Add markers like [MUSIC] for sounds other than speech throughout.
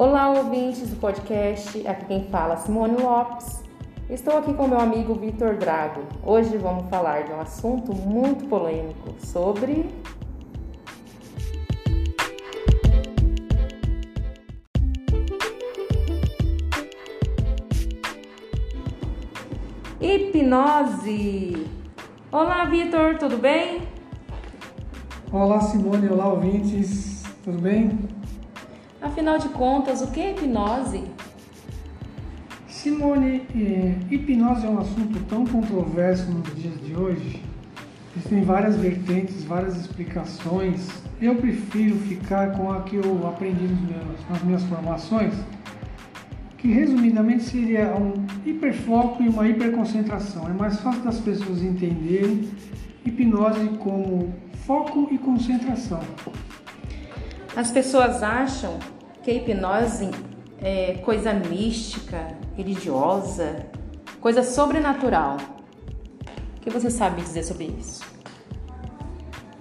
Olá, ouvintes do podcast. Aqui quem fala é Simone Lopes. Estou aqui com meu amigo Vitor Drago. Hoje vamos falar de um assunto muito polêmico sobre hipnose. Olá, Vitor, tudo bem? Olá, Simone. Olá, ouvintes. Tudo bem? Afinal de contas, o que é hipnose? Simone, é, hipnose é um assunto tão controverso nos dias de hoje. Existem várias vertentes, várias explicações. Eu prefiro ficar com a que eu aprendi meus, nas minhas formações, que resumidamente seria um hiperfoco e uma hiperconcentração. É mais fácil das pessoas entenderem hipnose como foco e concentração. As pessoas acham que a hipnose é coisa mística, religiosa, coisa sobrenatural. O que você sabe dizer sobre isso?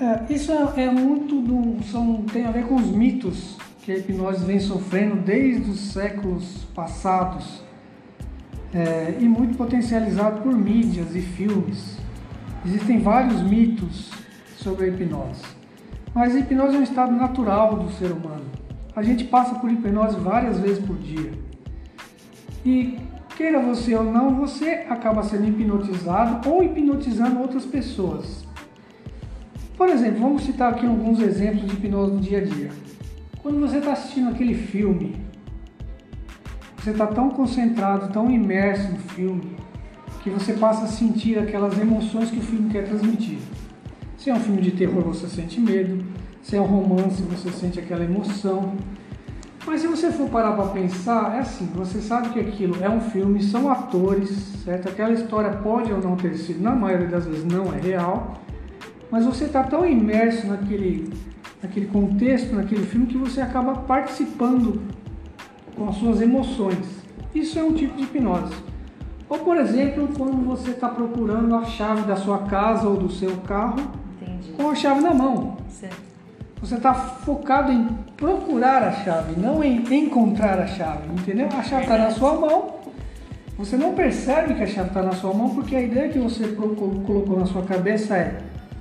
É, isso é, é muito do, são, tem a ver com os mitos que a hipnose vem sofrendo desde os séculos passados é, e muito potencializado por mídias e filmes. Existem vários mitos sobre a hipnose, mas a hipnose é um estado natural do ser humano. A gente passa por hipnose várias vezes por dia. E queira você ou não, você acaba sendo hipnotizado ou hipnotizando outras pessoas. Por exemplo, vamos citar aqui alguns exemplos de hipnose do dia a dia. Quando você está assistindo aquele filme, você está tão concentrado, tão imerso no filme, que você passa a sentir aquelas emoções que o filme quer transmitir. Se é um filme de terror, você sente medo. Se é um romance, você sente aquela emoção. Mas se você for parar para pensar, é assim: você sabe que aquilo é um filme, são atores, certo? Aquela história pode ou não ter sido, na maioria das vezes, não é real. Mas você está tão imerso naquele naquele contexto, naquele filme, que você acaba participando com as suas emoções. Isso é um tipo de hipnose. Ou, por exemplo, quando você está procurando a chave da sua casa ou do seu carro Entendi. com a chave na mão. Certo. Você está focado em procurar a chave, não em encontrar a chave, entendeu? A chave está na sua mão, você não percebe que a chave está na sua mão porque a ideia que você colocou na sua cabeça é: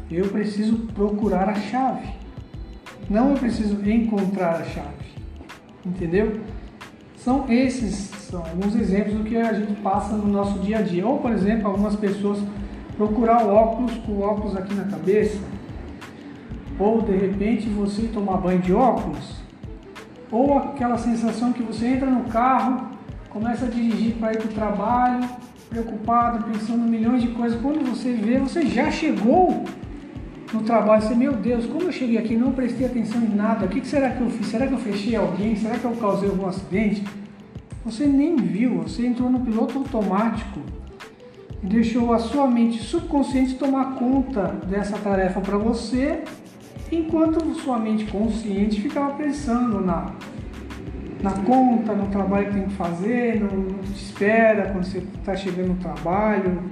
eu preciso procurar a chave. Não eu preciso encontrar a chave. Entendeu? São esses são alguns exemplos do que a gente passa no nosso dia a dia. Ou, por exemplo, algumas pessoas procurar o óculos com o óculos aqui na cabeça. Ou de repente você tomar banho de óculos. Ou aquela sensação que você entra no carro, começa a dirigir para ir para o trabalho, preocupado, pensando em milhões de coisas. Quando você vê, você já chegou no trabalho, você, meu Deus, como eu cheguei aqui não prestei atenção em nada, o que, será que eu fiz? Será que eu fechei alguém? Será que eu causei algum acidente? Você nem viu, você entrou no piloto automático e deixou a sua mente subconsciente tomar conta dessa tarefa para você, enquanto sua mente consciente ficava pensando na, na conta, no trabalho que tem que fazer, no, no que te espera quando você está chegando no trabalho,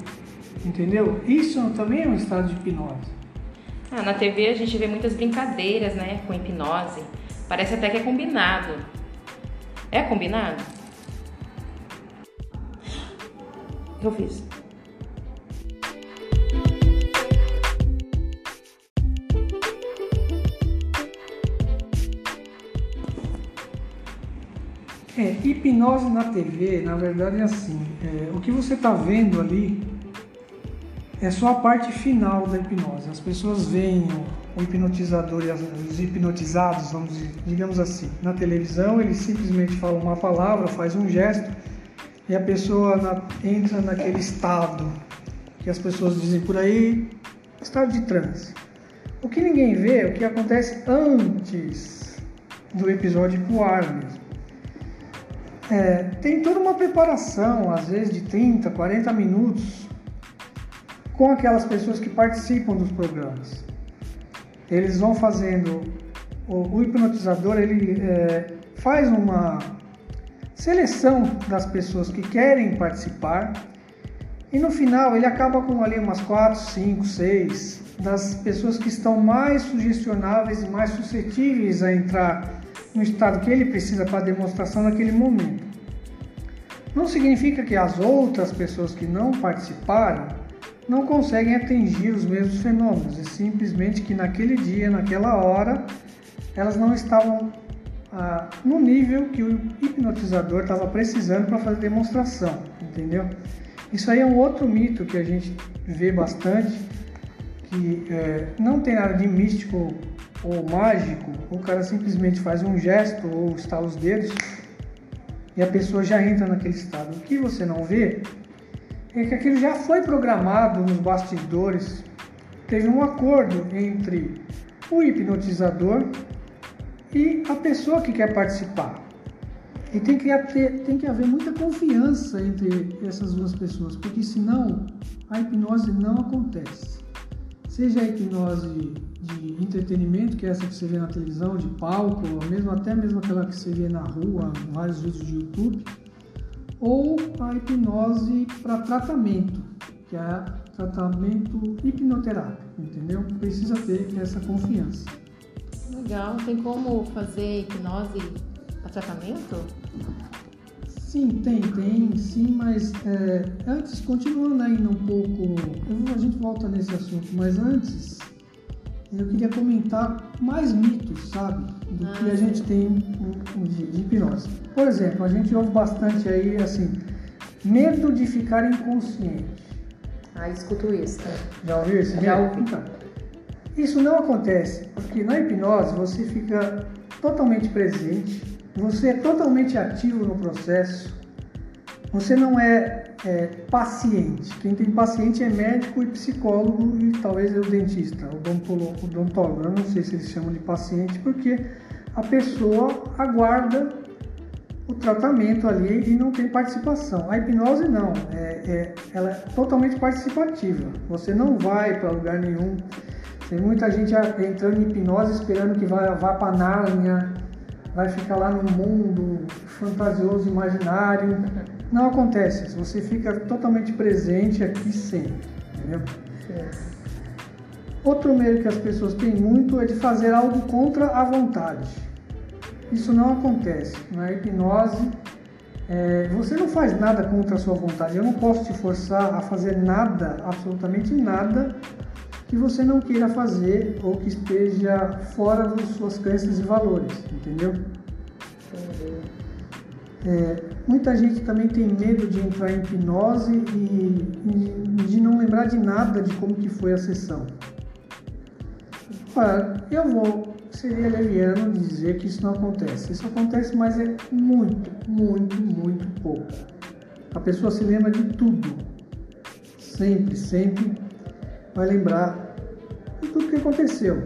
entendeu? Isso também é um estado de hipnose. Ah, na TV a gente vê muitas brincadeiras, né, com hipnose. Parece até que é combinado. É combinado? Eu fiz? É, hipnose na TV, na verdade é assim, é, o que você está vendo ali é só a parte final da hipnose. As pessoas veem o hipnotizador e os hipnotizados, vamos digamos assim, na televisão, eles simplesmente falam uma palavra, faz um gesto e a pessoa na, entra naquele estado que as pessoas dizem por aí, estado de transe. O que ninguém vê é o que acontece antes do episódio pro ar mesmo. É, tem toda uma preparação, às vezes de 30, 40 minutos, com aquelas pessoas que participam dos programas. Eles vão fazendo, o, o hipnotizador ele é, faz uma seleção das pessoas que querem participar e no final ele acaba com ali umas 4, 5, 6 das pessoas que estão mais sugestionáveis e mais suscetíveis a entrar no estado que ele precisa para demonstração naquele momento. Não significa que as outras pessoas que não participaram não conseguem atingir os mesmos fenômenos, é simplesmente que naquele dia, naquela hora, elas não estavam ah, no nível que o hipnotizador estava precisando para fazer demonstração, entendeu? Isso aí é um outro mito que a gente vê bastante, que é, não tem nada de místico ou mágico, o cara simplesmente faz um gesto ou estala os dedos e a pessoa já entra naquele estado. O que você não vê é que aquilo já foi programado nos bastidores. Teve um acordo entre o hipnotizador e a pessoa que quer participar. E tem que, ter, tem que haver muita confiança entre essas duas pessoas, porque senão a hipnose não acontece. Seja a hipnose de entretenimento, que é essa que você vê na televisão, de palco, ou mesmo até mesmo aquela que você vê na rua, vários vídeos de YouTube, ou a hipnose para tratamento, que é tratamento hipnoterápico, entendeu? Precisa ter essa confiança. Legal. Tem como fazer hipnose para tratamento? Sim, tem, tem, sim, mas é, antes, continuando ainda um pouco, eu, a gente volta nesse assunto, mas antes eu queria comentar mais mitos, sabe, do ah, que a gente tem de, de hipnose. Por exemplo, a gente ouve bastante aí, assim, medo de ficar inconsciente. Ah, escuto isso. Tá? Já ouviu isso? Já ouvi. Então, isso não acontece, porque na hipnose você fica totalmente presente, você é totalmente ativo no processo, você não é, é paciente. Quem tem paciente é médico e psicólogo e talvez é o dentista, o odontólogo. Eu não sei se eles chamam de paciente porque a pessoa aguarda o tratamento ali e não tem participação. A hipnose não, é, é ela é totalmente participativa. Você não vai para lugar nenhum tem muita gente entrando em hipnose esperando que vá, vá para Nárnia, vai ficar lá no mundo fantasioso, imaginário. Não acontece. Você fica totalmente presente aqui sempre, entendeu? Outro medo que as pessoas têm muito é de fazer algo contra a vontade. Isso não acontece. Na hipnose, é, você não faz nada contra a sua vontade. Eu não posso te forçar a fazer nada, absolutamente nada, que você não queira fazer ou que esteja fora das suas crenças e valores, entendeu? É, muita gente também tem medo de entrar em hipnose e, de não lembrar de nada de como que foi a sessão. Olha, eu vou, seria leviano dizer que isso não acontece. Isso acontece, mas é muito, muito, muito pouco. A pessoa se lembra de tudo. Sempre, sempre vai lembrar de tudo que aconteceu.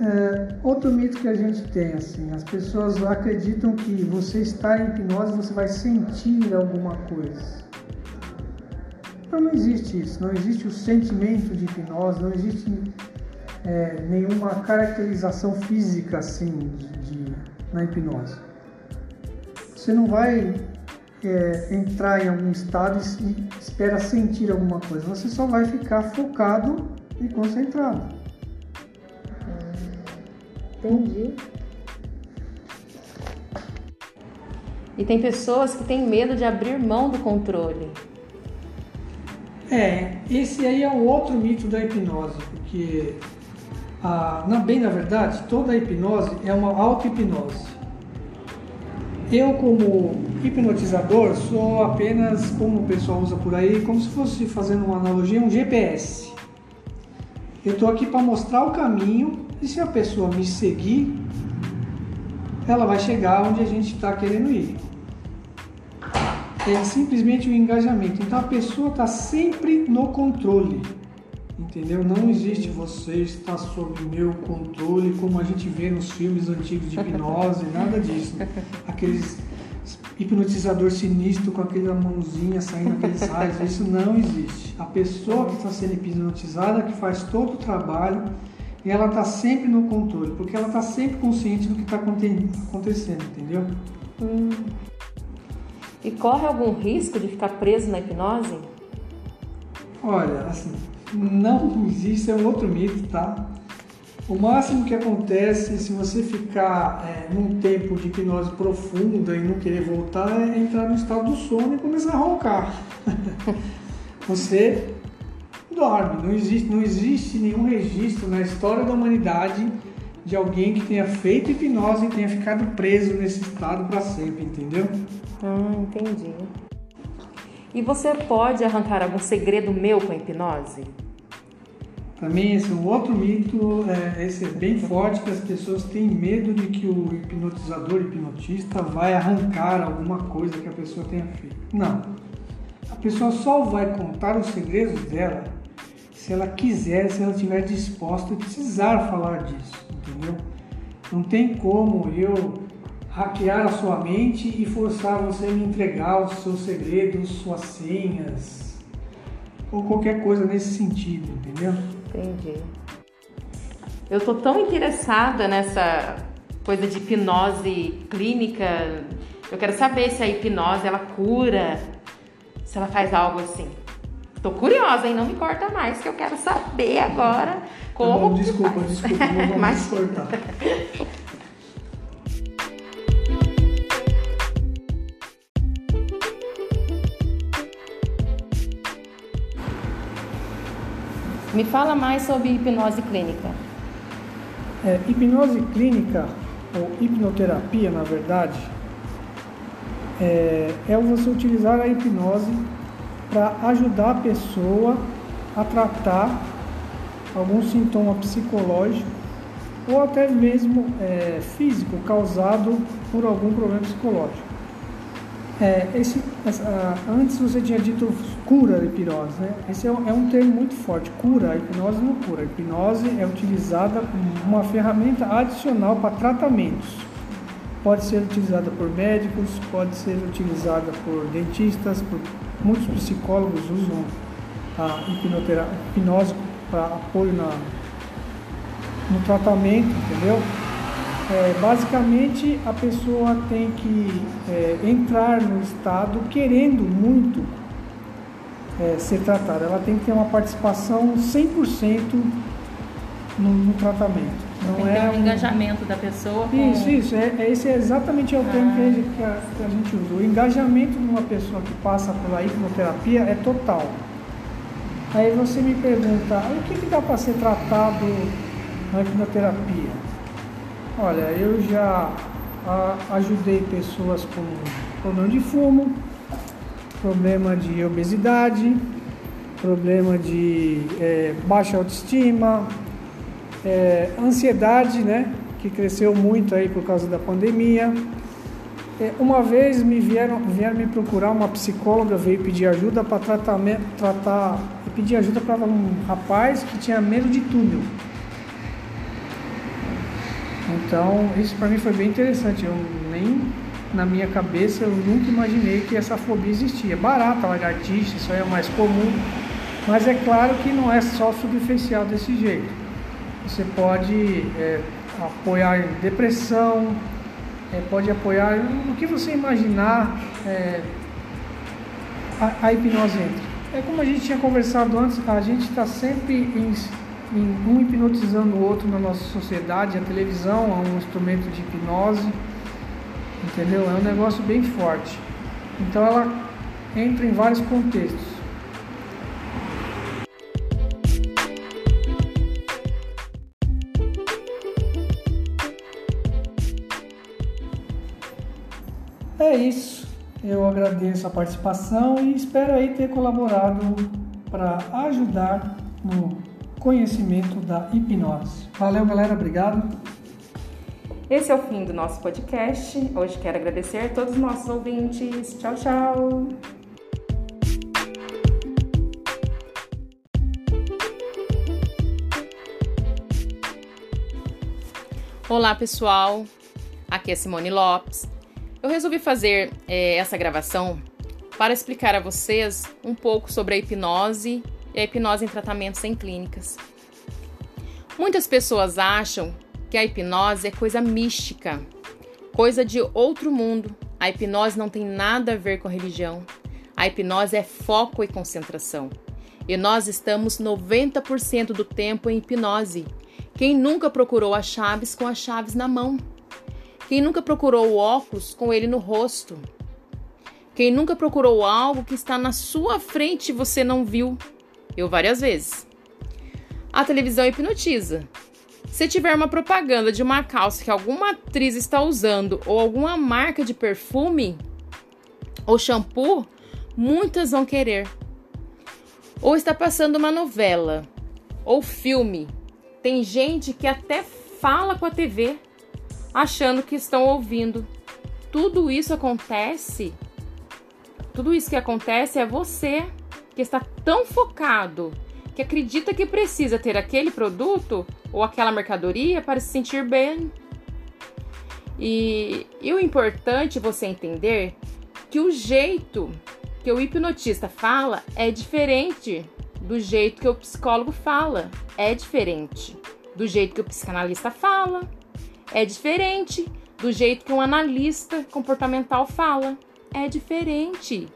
É, outro mito que a gente tem, assim, as pessoas acreditam que você está em hipnose você vai sentir alguma coisa. Não, não existe isso, não existe o sentimento de hipnose, não existe é, nenhuma caracterização física assim de, de, na hipnose. Você não vai é, entrar em algum estado e espera sentir alguma coisa. Você só vai ficar focado e concentrado. Entendi. E tem pessoas que têm medo de abrir mão do controle. É, esse aí é o outro mito da hipnose, porque, a, na, bem na verdade, toda hipnose é uma auto-hipnose. Eu, como hipnotizador, sou apenas, como o pessoal usa por aí, como se fosse fazendo uma analogia, um GPS. Eu estou aqui para mostrar o caminho e se a pessoa me seguir, ela vai chegar onde a gente está querendo ir. É simplesmente o engajamento. Então a pessoa está sempre no controle. Entendeu? Não existe você está sob meu controle, como a gente vê nos filmes antigos de hipnose, [LAUGHS] nada disso. Aqueles hipnotizador sinistro com aquela mãozinha saindo aqueles raios, isso não existe. A pessoa que está sendo hipnotizada que faz todo o trabalho ela está sempre no controle, porque ela está sempre consciente do que está acontecendo, entendeu? Hum. E corre algum risco de ficar preso na hipnose? Olha, assim, não existe, é um outro mito, tá? O máximo que acontece se você ficar é, num tempo de hipnose profunda e não querer voltar é entrar no estado do sono e começar a roncar. [LAUGHS] você dorme. Não existe, não existe nenhum registro na história da humanidade de alguém que tenha feito hipnose e tenha ficado preso nesse estado para sempre, entendeu? Ah, entendi. E você pode arrancar algum segredo meu com a hipnose? Para mim, esse é um outro mito, é, esse é bem forte, que as pessoas têm medo de que o hipnotizador, hipnotista, vai arrancar alguma coisa que a pessoa tenha feito. Não. A pessoa só vai contar os segredos dela se ela quiser, se ela estiver disposta e precisar falar disso, entendeu? Não tem como eu hackear a sua mente e forçar você a me entregar os seus segredos, suas senhas ou qualquer coisa nesse sentido, entendeu? Entendi. Eu tô tão interessada nessa coisa de hipnose clínica. Eu quero saber se a hipnose ela cura, se ela faz algo assim. Tô curiosa, hein? Não me corta mais, que eu quero saber agora como. Tá bom, desculpa, desculpa, não vou [LAUGHS] mais cortar. Me fala mais sobre hipnose clínica. É, hipnose clínica, ou hipnoterapia, na verdade, é, é você utilizar a hipnose para ajudar a pessoa a tratar algum sintoma psicológico ou até mesmo é, físico causado por algum problema psicológico. É, esse, essa, antes você tinha dito cura a hipnose, né? Esse é um, é um, termo muito forte. Cura, a hipnose não cura. A hipnose é utilizada uma ferramenta adicional para tratamentos. Pode ser utilizada por médicos, pode ser utilizada por dentistas, por muitos psicólogos usam a hipnose para apoio na, no tratamento, entendeu? É, basicamente, a pessoa tem que é, entrar no estado querendo muito é, ser tratada. Ela tem que ter uma participação 100% no, no tratamento. Não tem é um engajamento da pessoa. Com... Isso, isso. É, é, esse é exatamente o termo ah. que, a gente, que, a, que a gente usa. O engajamento de uma pessoa que passa pela hipnoterapia é total. Aí você me pergunta, o que, que dá para ser tratado na hipnoterapia? Olha, eu já ajudei pessoas com problema de fumo, problema de obesidade, problema de é, baixa autoestima, é, ansiedade, né, que cresceu muito aí por causa da pandemia. É, uma vez me vieram, vieram me procurar uma psicóloga veio pedir ajuda para tratamento, tratar, pedir ajuda para um rapaz que tinha medo de túnel. Então, isso para mim foi bem interessante. Eu nem na minha cabeça eu nunca imaginei que essa fobia existia. Barata, lagartixa, isso aí é o mais comum, mas é claro que não é só superficial desse jeito. Você pode é, apoiar em depressão, é, pode apoiar no que você imaginar é, a, a hipnose entra. É como a gente tinha conversado antes, a gente está sempre em um hipnotizando o outro na nossa sociedade. A televisão é um instrumento de hipnose, entendeu? É um negócio bem forte. Então ela entra em vários contextos. Isso. Eu agradeço a participação e espero aí ter colaborado para ajudar no conhecimento da hipnose. Valeu, galera, obrigado. Esse é o fim do nosso podcast. Hoje quero agradecer a todos os nossos ouvintes. Tchau, tchau. Olá, pessoal. Aqui é Simone Lopes. Eu resolvi fazer é, essa gravação para explicar a vocês um pouco sobre a hipnose e a hipnose em tratamentos em clínicas. Muitas pessoas acham que a hipnose é coisa mística, coisa de outro mundo. A hipnose não tem nada a ver com a religião. A hipnose é foco e concentração. E nós estamos 90% do tempo em hipnose. Quem nunca procurou as chaves com as chaves na mão? Quem nunca procurou o óculos com ele no rosto? Quem nunca procurou algo que está na sua frente e você não viu? Eu várias vezes. A televisão hipnotiza. Se tiver uma propaganda de uma calça que alguma atriz está usando ou alguma marca de perfume ou shampoo, muitas vão querer. Ou está passando uma novela ou filme. Tem gente que até fala com a TV achando que estão ouvindo. Tudo isso acontece tudo isso que acontece é você que está tão focado que acredita que precisa ter aquele produto ou aquela mercadoria para se sentir bem. E, e o importante é você entender que o jeito que o hipnotista fala é diferente do jeito que o psicólogo fala, é diferente do jeito que o psicanalista fala, é diferente do jeito que um analista comportamental fala é diferente.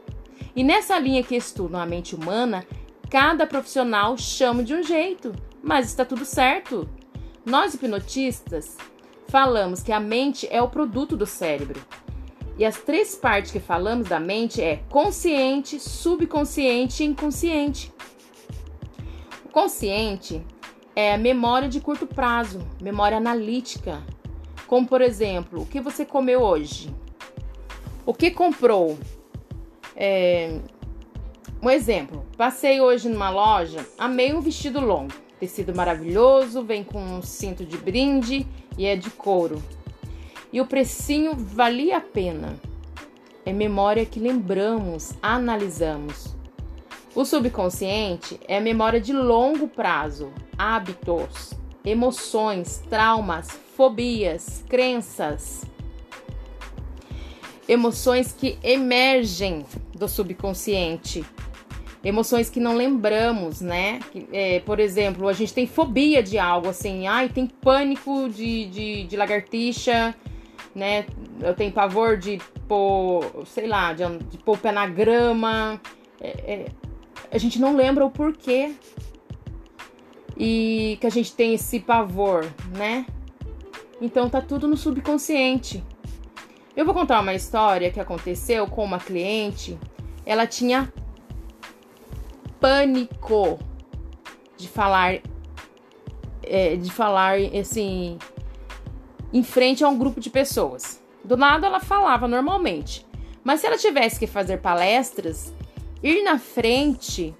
E nessa linha que estudam a mente humana, cada profissional chama de um jeito, mas está tudo certo. Nós hipnotistas falamos que a mente é o produto do cérebro. E as três partes que falamos da mente é consciente, subconsciente e inconsciente. O consciente é a memória de curto prazo, memória analítica, como por exemplo, o que você comeu hoje? O que comprou? É, um exemplo: passei hoje numa loja, amei um vestido longo, tecido maravilhoso, vem com um cinto de brinde e é de couro. E o precinho valia a pena. É memória que lembramos, analisamos. O subconsciente é memória de longo prazo, hábitos, emoções, traumas, fobias, crenças emoções que emergem do subconsciente, emoções que não lembramos, né? É, por exemplo, a gente tem fobia de algo assim, ai, tem pânico de, de, de lagartixa, né? Eu tenho pavor de pôr, sei lá, de, de pôr o pé na grama. É, é, a gente não lembra o porquê e que a gente tem esse pavor, né? Então tá tudo no subconsciente. Eu vou contar uma história que aconteceu com uma cliente. Ela tinha pânico de falar, é, de falar assim, em frente a um grupo de pessoas. Do nada ela falava normalmente, mas se ela tivesse que fazer palestras, ir na frente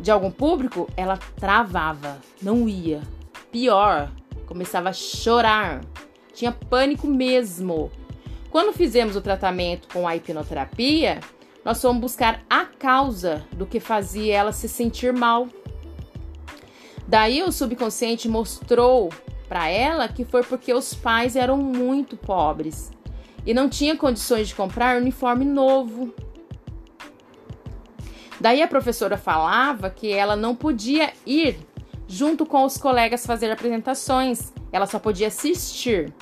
de algum público, ela travava, não ia. Pior, começava a chorar, tinha pânico mesmo. Quando fizemos o tratamento com a hipnoterapia, nós fomos buscar a causa do que fazia ela se sentir mal. Daí o subconsciente mostrou para ela que foi porque os pais eram muito pobres e não tinha condições de comprar uniforme novo. Daí a professora falava que ela não podia ir junto com os colegas fazer apresentações, ela só podia assistir.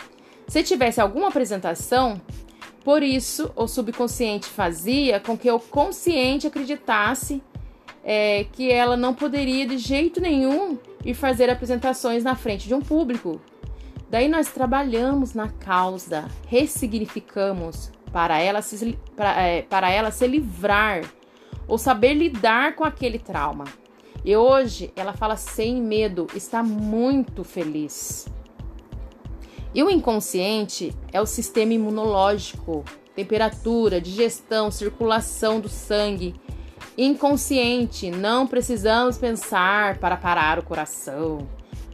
Se tivesse alguma apresentação, por isso o subconsciente fazia com que o consciente acreditasse é, que ela não poderia de jeito nenhum ir fazer apresentações na frente de um público. Daí nós trabalhamos na causa, ressignificamos para ela se, para, é, para ela se livrar ou saber lidar com aquele trauma. E hoje ela fala sem medo, está muito feliz. E o inconsciente é o sistema imunológico, temperatura, digestão, circulação do sangue. Inconsciente, não precisamos pensar para parar o coração,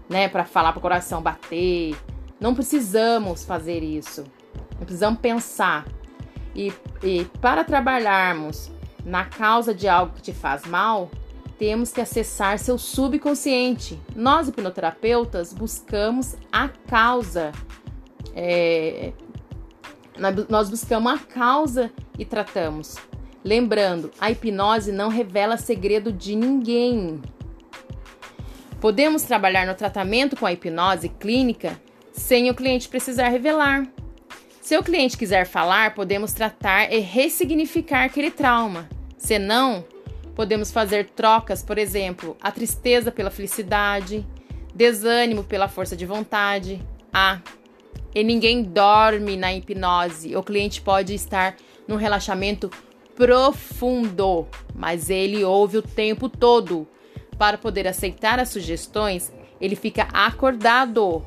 né, para falar para o coração bater. Não precisamos fazer isso. Não precisamos pensar. E, e para trabalharmos na causa de algo que te faz mal, temos que acessar seu subconsciente. Nós, hipnoterapeutas, buscamos a causa. É, nós buscamos a causa e tratamos. Lembrando, a hipnose não revela segredo de ninguém. Podemos trabalhar no tratamento com a hipnose clínica sem o cliente precisar revelar. Se o cliente quiser falar, podemos tratar e ressignificar aquele trauma. Se não, Podemos fazer trocas, por exemplo, a tristeza pela felicidade, desânimo pela força de vontade. Ah, e ninguém dorme na hipnose. O cliente pode estar num relaxamento profundo, mas ele ouve o tempo todo. Para poder aceitar as sugestões, ele fica acordado.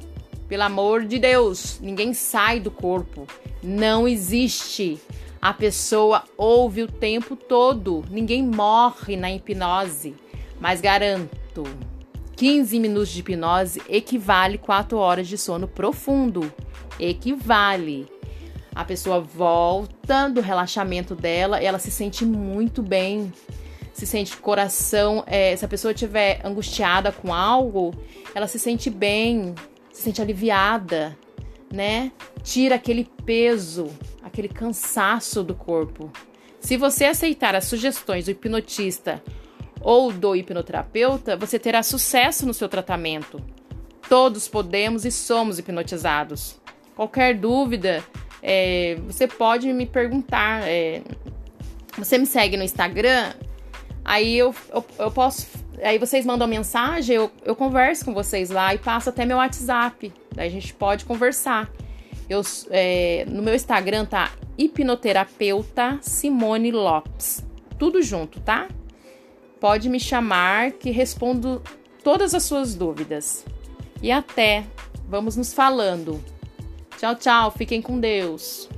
Pelo amor de Deus, ninguém sai do corpo. Não existe. A pessoa ouve o tempo todo. Ninguém morre na hipnose. Mas garanto, 15 minutos de hipnose equivale 4 horas de sono profundo. Equivale. A pessoa volta do relaxamento dela, ela se sente muito bem. Se sente coração. É, se a pessoa estiver angustiada com algo, ela se sente bem, se sente aliviada, né? Tira aquele peso, aquele cansaço do corpo. Se você aceitar as sugestões do hipnotista ou do hipnoterapeuta, você terá sucesso no seu tratamento. Todos podemos e somos hipnotizados. Qualquer dúvida, é, você pode me perguntar. É, você me segue no Instagram, aí eu, eu, eu, posso. Aí vocês mandam mensagem, eu, eu converso com vocês lá e passo até meu WhatsApp. Daí a gente pode conversar. Eu, é, no meu Instagram tá hipnoterapeuta Simone Lopes. Tudo junto, tá? Pode me chamar que respondo todas as suas dúvidas. E até, vamos nos falando. Tchau, tchau, fiquem com Deus.